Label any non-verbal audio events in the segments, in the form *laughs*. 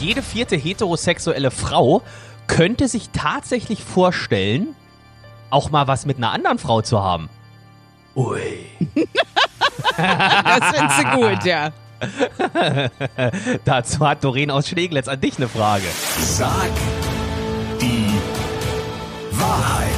jede vierte heterosexuelle Frau könnte sich tatsächlich vorstellen, auch mal was mit einer anderen Frau zu haben. Ui. Das findest du gut, ja. *laughs* Dazu hat Doreen aus Schneeglitz an dich eine Frage. Sag die Wahrheit.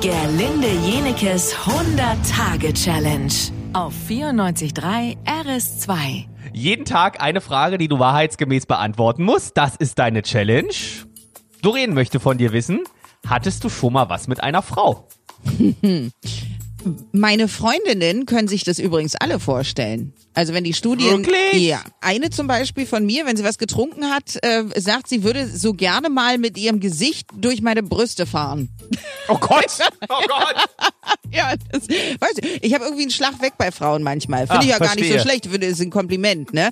Gerlinde Jenekes 100-Tage-Challenge auf 94.3 RS2. Jeden Tag eine Frage, die du wahrheitsgemäß beantworten musst. Das ist deine Challenge. Doreen möchte von dir wissen, hattest du schon mal was mit einer Frau? *laughs* Meine Freundinnen können sich das übrigens alle vorstellen. Also wenn die Studien, Wirklich? ja, eine zum Beispiel von mir, wenn sie was getrunken hat, äh, sagt, sie würde so gerne mal mit ihrem Gesicht durch meine Brüste fahren. Oh Gott! Oh Gott! *laughs* Ja, das, weißt du, ich habe irgendwie einen Schlag weg bei Frauen manchmal. Finde ich ja gar nicht so schlecht, finde ist ein Kompliment, ne?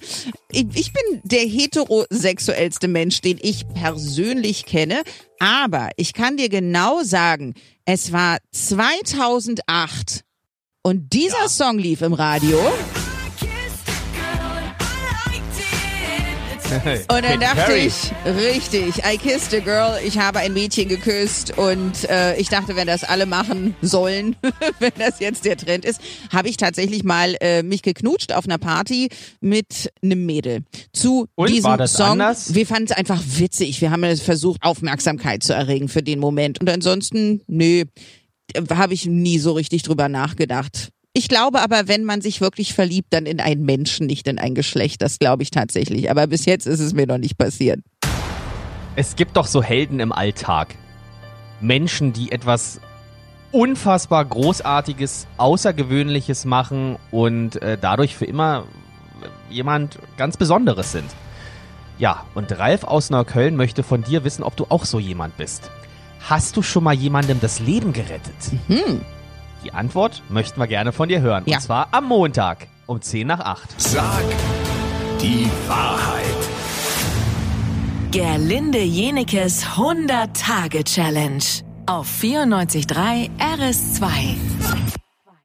Ich, ich bin der heterosexuellste Mensch, den ich persönlich kenne, aber ich kann dir genau sagen, es war 2008 und dieser Song lief im Radio *laughs* und dann dachte ich, richtig, I kissed a girl, ich habe ein Mädchen geküsst und äh, ich dachte, wenn das alle machen sollen, *laughs* wenn das jetzt der Trend ist, habe ich tatsächlich mal äh, mich geknutscht auf einer Party mit einem Mädel. Zu Und, diesem war das Song. anders? Wir fanden es einfach witzig. Wir haben es versucht, Aufmerksamkeit zu erregen für den Moment. Und ansonsten, nee, habe ich nie so richtig drüber nachgedacht. Ich glaube aber, wenn man sich wirklich verliebt, dann in einen Menschen, nicht in ein Geschlecht. Das glaube ich tatsächlich. Aber bis jetzt ist es mir noch nicht passiert. Es gibt doch so Helden im Alltag. Menschen, die etwas unfassbar Großartiges, Außergewöhnliches machen und äh, dadurch für immer jemand ganz Besonderes sind. Ja, und Ralf aus Neukölln möchte von dir wissen, ob du auch so jemand bist. Hast du schon mal jemandem das Leben gerettet? Hm. Die Antwort möchten wir gerne von dir hören. Ja. Und zwar am Montag um 10 nach 8. Sag die Wahrheit. Gerlinde Jenekes 100-Tage-Challenge auf 94.3 RS2.